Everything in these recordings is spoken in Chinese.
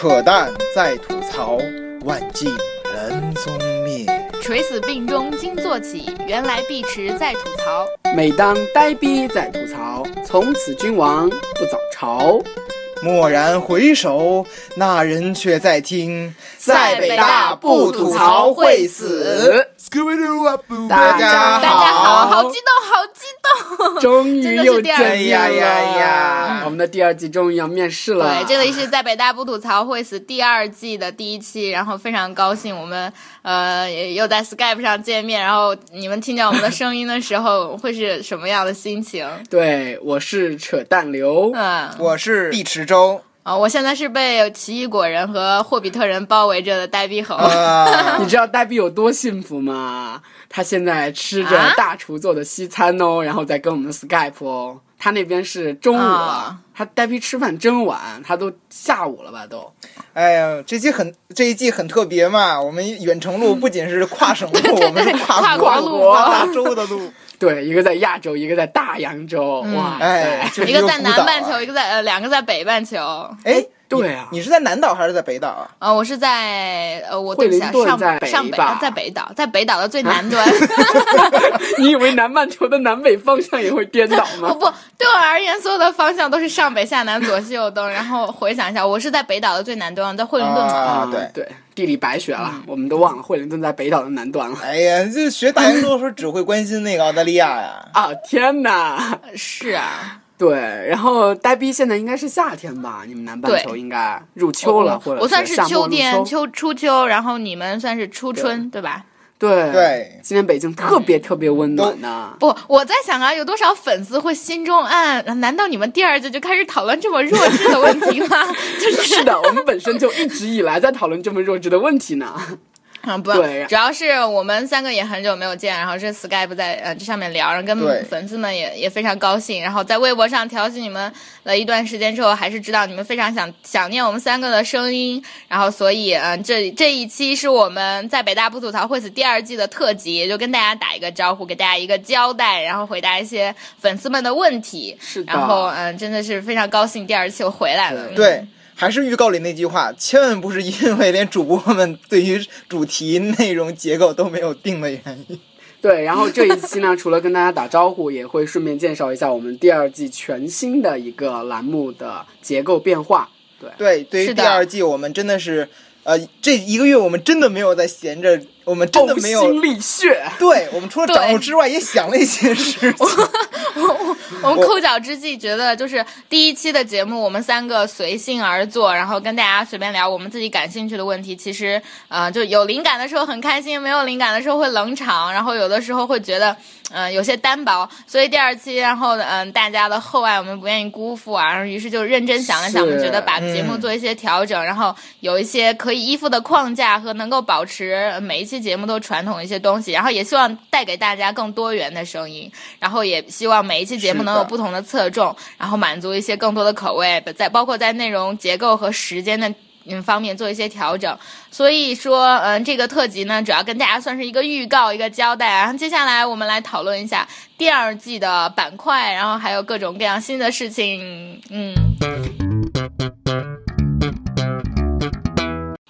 扯淡在吐槽，万径人踪灭。垂死病中惊坐起，原来碧池在吐槽。每当呆逼在吐槽，从此君王不早朝。蓦然回首，那人却在听，在北大不吐槽会死。大家大家好，好激动，好激动！终于又见哎呀面了呀呀！我们的第二季终于要面试了。对，这里是在北大不吐槽会死第二季的第一期，然后非常高兴，我们呃又在 Skype 上见面，然后你们听见我们的声音的时候，会是什么样的心情？对，我是扯淡刘。嗯，我是毕池洲。啊、我现在是被奇异果人和霍比特人包围着的呆逼猴。啊 你知道呆逼有多幸福吗？他现在吃着啊大厨做的西餐哦，然后再跟我们 Skype 哦。他那边是中午了，啊他呆逼吃饭真晚，他都下午了吧都。哎呀，这期很这一季很特别嘛，我们远程录不仅是跨省录，我们是跨国国跨大洲的录。对，一个在亚洲，一个在大洋洲，嗯哇哎，一个在南半球，一个在呃两个在北半球。哎，对啊你你是在南岛还是在北岛啊？呃，我是在呃，我惠对不起啊，上北上北在北岛，在北岛的最南 端。你以为南半球的南北方向也会颠倒不吗？不，对我而言，所有的方向都是上北下南左西右东。然后回想一下，我是在北岛的最南端，在惠灵顿嘛。啊，对。对，地理白学嗯了，我们都忘了惠灵顿在北岛的南端了。哎呀，这学大洋洲的时候只会关心那个澳大利亚呀。啊天哪！是啊，对，然后呆逼现在应该是夏天吧？你们南半球应该入秋了，或者我算是秋天，秋。秋初秋，然后你们算是初春，对吧？对对今天北京特别特别温暖呢。不，我在想啊，有多少粉丝会心中暗？难道你们第二季就开始讨论这么弱智的问题吗？就 是 是的，我们本身就一直以来在讨论这么弱智的问题呢。嗯，不，主要是我们三个也很久没有见，然后这 Skype 在呃这上面聊，然后跟粉丝们也也非常高兴，然后在微博上调戏你们了一段时间之后，还是知道你们非常想想念我们三个的声音，然后所以嗯、呃这这一期是我们在北大不吐槽会死第二季的特辑，也就跟大家打一个招呼，给大家一个交代，然后回答一些粉丝们的问题，是的然后嗯、呃真的是非常高兴第二期又回来了，对对，还是预告里那句话，千万不是因为连主播们对于主题、内容、结构都没有定的原因。对，然后这一期呢，除了跟大家打招呼，也会顺便介绍一下我们第二季全新的一个栏目的结构变化。对，对，对于第二季，我们真的是，呃，这一个月我们真的没有在闲着，我们真的没有心沥血。对我们除了掌握之外，也想了一些事情。我 我们抠脚之际觉得，就是第一期的节目，我们三个随性而做，然后跟大家随便聊我们自己感兴趣的问题。其实，呃，就有灵感的时候很开心，没有灵感的时候会冷场，然后有的时候会觉得，嗯、有些单薄。所以第二期，然后嗯、大家的厚爱我们不愿意辜负啊，于是就认真想了想，我们觉得把节目做一些调整，然后有一些可以依附的框架和能够保持每一期节目都传统一些东西，然后也希望带给大家更多元的声音，然后也希望每一期节目是的能有不同的侧重，然后满足一些更多的口味，在包括在内容结构和时间的。嗯，方面做一些调整，所以说，嗯，这个特辑呢，主要跟大家算是一个预告、一个交代啊。接下来我们来讨论一下第二季的板块，然后还有各种各样新的事情。嗯，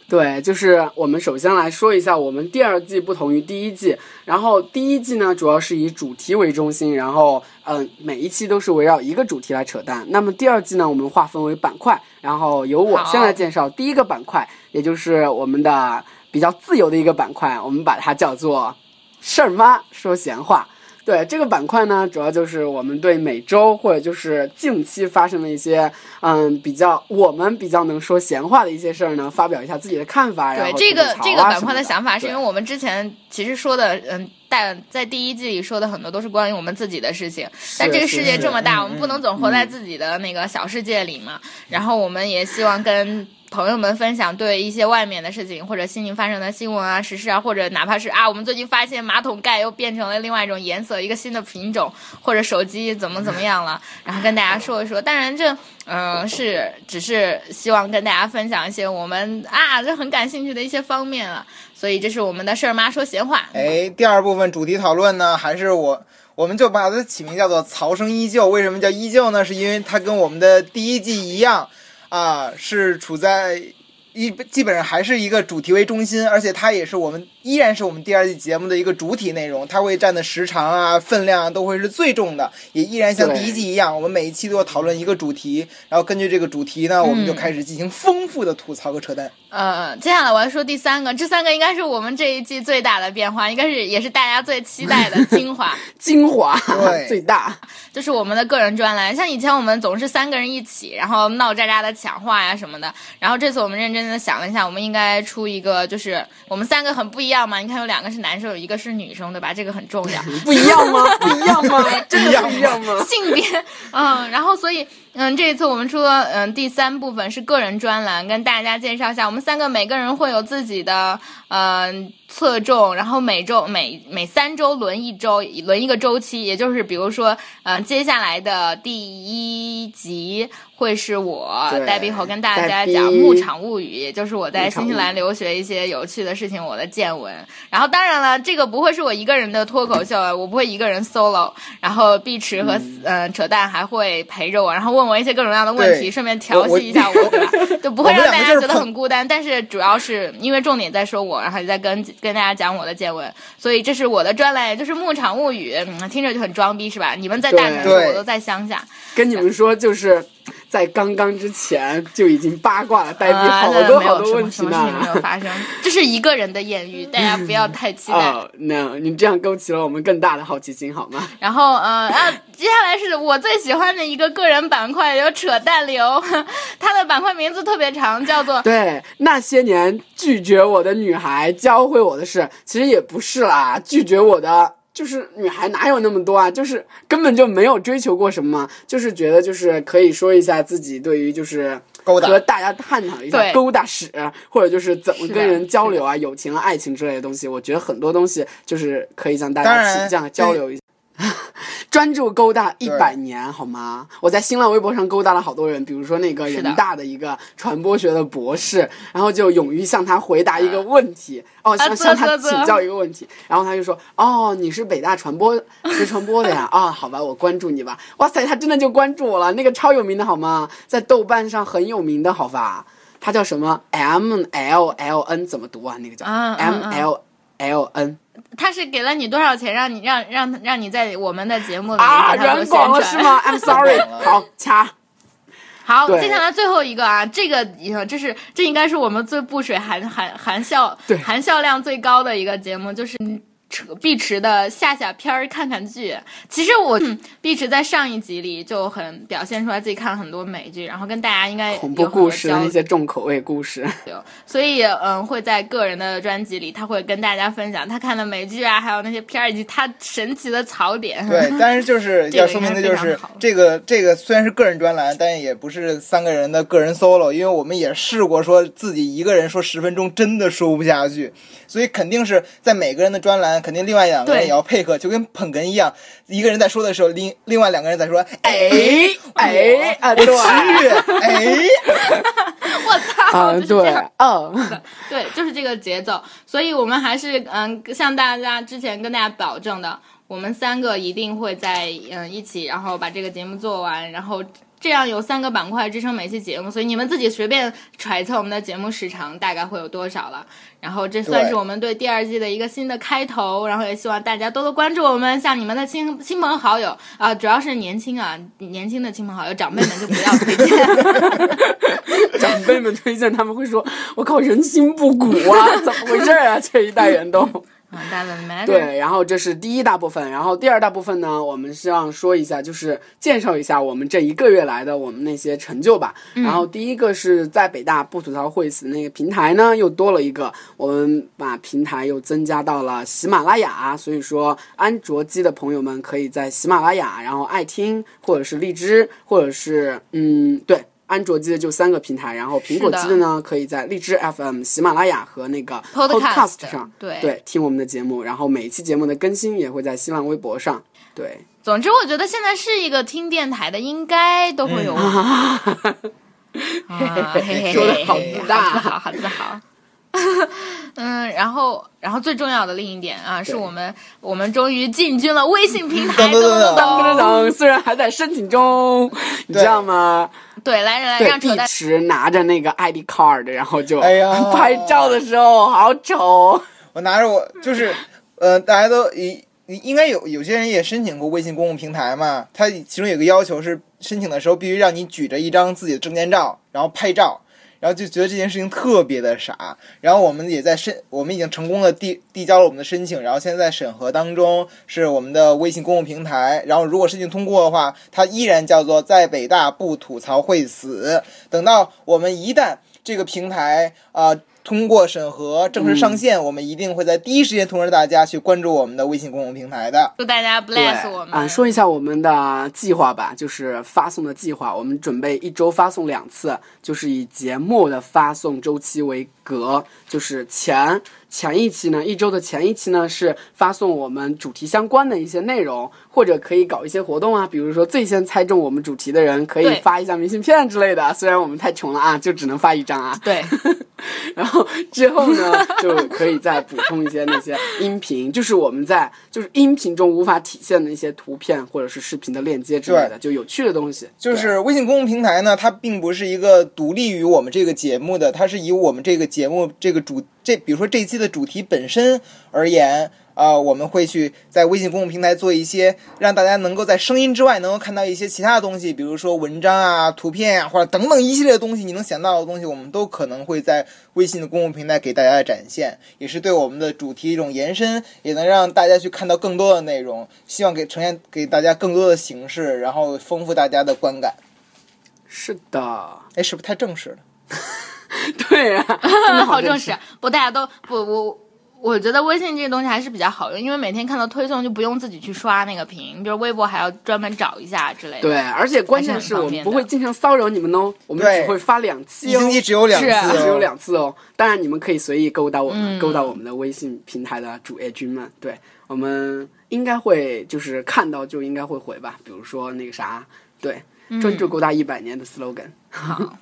对，就是我们首先来说一下我们第二季不同于第一季。然后第一季呢，主要是以主题为中心，然后嗯、呃每一期都是围绕一个主题来扯淡。那么第二季呢，我们划分为板块，然后由我先来介绍第一个板块，也就是我们的比较自由的一个板块，我们把它叫做“事儿妈说闲话”。对这个板块呢，主要就是我们对每周或者就是近期发生的一些，嗯，比较我们比较能说闲话的一些事儿呢，发表一下自己的看法。然对后这个这个板块的想法，是因为我们之前其实说的，嗯，但在第一季里说的很多都是关于我们自己的事情。但这个世界这么大，我们不能总活在自己的那个小世界里嘛。然后我们也希望跟朋友们分享对一些外面的事情，或者心情发生的新闻啊、时事啊，或者哪怕是啊，我们最近发现马桶盖又变成了另外一种颜色，一个新的品种，或者手机怎么怎么样了，然后跟大家说一说。当然这。嗯，是，只是希望跟大家分享一些我们啊，这很感兴趣的一些方面了。所以这是我们的事儿妈说闲话。哎，第二部分主题讨论呢，还是我，我们就把它起名叫做“曹生依旧”。为什么叫依旧呢？是因为它跟我们的第一季一样，啊，是处在一基本上还是一个主题为中心，而且它也是我们依然是我们第二季节目的一个主体内容，它会占的时长啊、分量啊都会是最重的，也依然像第一季一样，我们每一期都要讨论一个主题，然后根据这个主题呢，我们就开始进行丰富的吐槽和扯淡。呃，接下来我要说第三个，这三个应该是我们这一季最大的变化，应该是也是大家最期待的 精华，精华对 最大，就是我们的个人专栏。像以前我们总是三个人一起，然后闹喳喳的抢话呀什么的，然后这次我们认真的想了一下，我们应该出一个，就是我们三个很不一样嘛。你看有两个是男生，有一个是女生，对吧？这个很重要。不一样吗？不一样吗？真的不一样吗？性别，嗯，然后所以，嗯，这一次我们出了，嗯，第三部分是个人专栏，跟大家介绍一下，我们三个每个人会有自己的，嗯、侧重，然后每周每每三周轮一周，轮一个周期，也就是比如说，嗯、接下来的第一集会是我对黛碧侯跟大家讲《牧场物语》，也就是我在新西兰留学一些有趣的事情，我的见闻。然后当然了，这个不会是我一个人的脱口秀，我不会一个人 solo。然后碧池和嗯呃扯淡还会陪着我，然后问我一些各种各样的问题，顺便调戏一下我，对吧？就不会让大家觉得很孤单。但是主要是因为重点在说我，然后也在跟跟大家讲我的见闻，所以这是我的专栏，也就是《牧场物语》嗯，听着就很装逼是吧？你们在大城市，我都在乡下。跟你们说，就是 在刚刚之前就已经八卦了黛碧啊，好多好多问题什么什么事情没呢。有发生，这是一个人的艳遇，大家不要太期待。哦，那你这样勾起了我们更大的好奇心，好吗？然后呃啊，接下来是我最喜欢的一个个人板块，有扯淡流，它的板块名字特别长，叫做对，那些年拒绝我的女孩教会我的事，其实也不是啦，拒绝我的。就是女孩哪有那么多啊？就是根本就没有追求过什么，就是觉得就是可以说一下自己对于就是勾搭和大家探讨一下勾搭史，或者就是怎么跟人交流啊、友情啊、爱情之类的东西。我觉得很多东西就是可以向大家请教交流一下。专注勾搭一百年好吗？我在新浪微博上勾搭了好多人，比如说那个人大的一个传播学的博士，然后就勇于向他回答一个问题，哦，向啧向他请教一个问题，然后他就说，哦，你是北大传播 学传播的呀？啊、好吧，我关注你吧。哇塞，他真的就关注我了，那个超有名的好吗？在豆瓣上很有名的好吧？他叫什么？M L L N 怎么读啊？那个叫啊啊 M 啊 L L N 他是给了你多少钱，让你让让让你在我们的节目里啊，给他们宣软广了是传？吗？I'm sorry，好掐。好，接下来最后一个啊，这个呃这是这应该是我们最不水含含含笑对含笑量最高的一个节目，就是。扯碧池的下下片儿看看剧，其实我、嗯。碧池在上一集里就很表现出来自己看了很多美剧，然后跟大家应该恐怖故事那些重口味故事，流，所以嗯会在个人的专辑里，他会跟大家分享他看的美剧啊，还有那些片儿以及他神奇的槽点。对，但是就是 要说明的就是这个这个虽然是个人专栏，但也不是三个人的个人 solo，因为我们也试过说自己一个人说十分钟真的说不下去，所以肯定是在每个人的专栏，肯定另外两个人也要配合，就跟捧哏一样，一个人在说的时候，另另外两个人在说，哎哎啊，我对。去，哎，我操！啊，对嗯，对，就是这个节奏，所以我们还是嗯，向大家之前跟大家保证的，我们三个一定会在嗯一起，然后把这个节目做完，然后这样有三个板块支撑每期节目，所以你们自己随便揣测我们的节目时长大概会有多少了。然后这算是我们对第二季的一个新的开头，然后也希望大家多多关注我们，向你们的亲亲朋好友啊、主要是年轻啊，年轻的亲朋好友，长辈们就不要推荐。长辈们推荐他们会说：“我靠，人心不古啊，怎么回事啊？”这一代人都。啊，doesn't matter。对，然后这是第一大部分，然后第二大部分呢，我们希望说一下，就是介绍一下我们这一个月来的我们那些成就吧。然后第一个是在北大不吐槽会死那个平台呢，又多了一个，我们把平台又增加到了喜马拉雅，所以说安卓机的朋友们可以在喜马拉雅，然后爱听或者是荔枝，或者是嗯对。安卓机的就三个平台，然后苹果机的呢可以在荔枝 FM、喜马拉雅和那个 Podcast 上，对对，听我们的节目。然后每一期节目的更新也会在新浪微博上。对，总之我觉得现在是一个听电台的，应该都会有。说的好自大，好自豪，好自豪。嗯，然后，然后最重要的另一点啊，是我们我们终于进军了微信平台，噔噔噔噔噔噔，虽然还在申请中，你知道吗？对，来人来，对，让扯淡。碧池拿着那个 ID card，然后就哎呀拍照的时候好丑。我拿着我就是，呃，大家都应应该有有些人也申请过微信公共平台嘛，他其中有个要求是申请的时候必须让你举着一张自己的证件照，然后拍照。然后就觉得这件事情特别的傻，然后我们也在申，我们已经成功的递递交了我们的申请，然后现在审核当中，是我们的微信公共平台，然后如果申请通过的话，它依然叫做在北大不吐槽会死。等到我们一旦这个平台啊、通过审核正式上线，我们一定会在第一时间通知大家去关注我们的微信公众平台的。祝大家对 bless 我们啊，说一下我们的计划吧，就是发送的计划，我们准备一周发送两次，就是以节目的发送周期为格，就是前前一期呢，一周的前一期呢是发送我们主题相关的一些内容，或者可以搞一些活动啊，比如说最先猜中我们主题的人可以发一下明信片之类的，虽然我们太穷了啊，就只能发一张啊。对，然后之后呢，就可以再补充一些那些音频，就是我们在就是音频中无法体现的一些图片或者是视频的链接之类的，就有趣的东西。就是微信公共平台呢，它并不是一个独立于我们这个节目的，它是以我们这个节目这个主这，比如说这一期的主题本身而言。啊、我们会去在微信公众平台做一些让大家能够在声音之外能够看到一些其他的东西，比如说文章啊、图片啊，或者等等一系列的东西，你能想到的东西，我们都可能会在微信的公共平台给大家展现，也是对我们的主题一种延伸，也能让大家去看到更多的内容，希望给呈现给大家更多的形式，然后丰富大家的观感。是的，哎，是不是太正式了？对啊，真的好正式。不，大家都不我。我觉得微信这个东西还是比较好用，因为每天看到推送就不用自己去刷那个屏，比如微博还要专门找一下之类的。对，而且关键是我们不会经常骚扰你们哦，我们只会发两期哦，一星期只有两次、哦，只有两次哦。当然，你们可以随意勾搭我们，嗯勾搭我们的微信平台的主页君们。对我们应该会就是看到就应该会回吧，比如说那个啥，对，专注勾搭一百年的 slogan。好，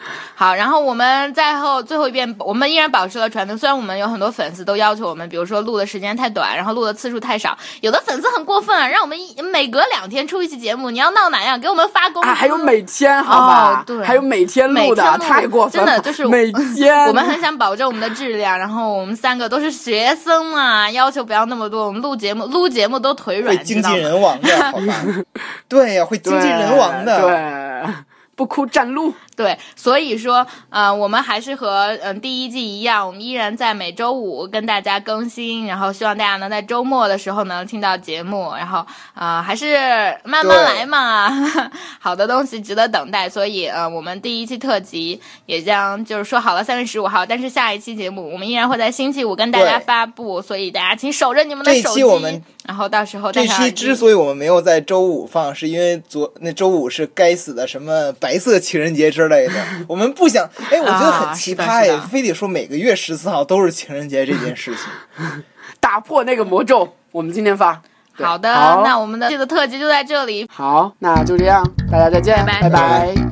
然后我们再后最后一遍，我们依然保持了传统。虽然我们有很多粉丝都要求我们，比如说录的时间太短，然后录的次数太少，有的粉丝很过分啊，让我们一每隔两天出一期节目，你要闹哪样？给我们发工资。啊，还有每天好吧？哦对还有每天录的，每天太过分了，真的就是每天。我们很想保证我们的质量，然后我们三个都是学生嘛，要求不要那么多。我们录节目录节目都腿软，会经济知道吗人亡的，好吧？对呀，会经济人亡的。对，不哭站路。对，所以说，呃，我们还是和嗯、呃、第一季一样，我们依然在每周五跟大家更新，然后希望大家能在周末的时候能听到节目，然后啊、呃还是慢慢来嘛，好的东西值得等待，所以呃，我们第一期特辑也将就是说好了三月十五号，但是下一期节目我们依然会在星期五跟大家发布，所以大家请守着你们的手机，期我们然后到时候这期之所以我们没有在周五放，是因为昨那周五是该死的什么白色情人节之类的，我们不想。哎，我觉得很奇葩哎非得说每个月十四号都是情人节这件事情。打破那个魔咒，我们今天发。好的，好那我们的这个特辑就在这里，好，那就这样，大家再见，拜拜拜拜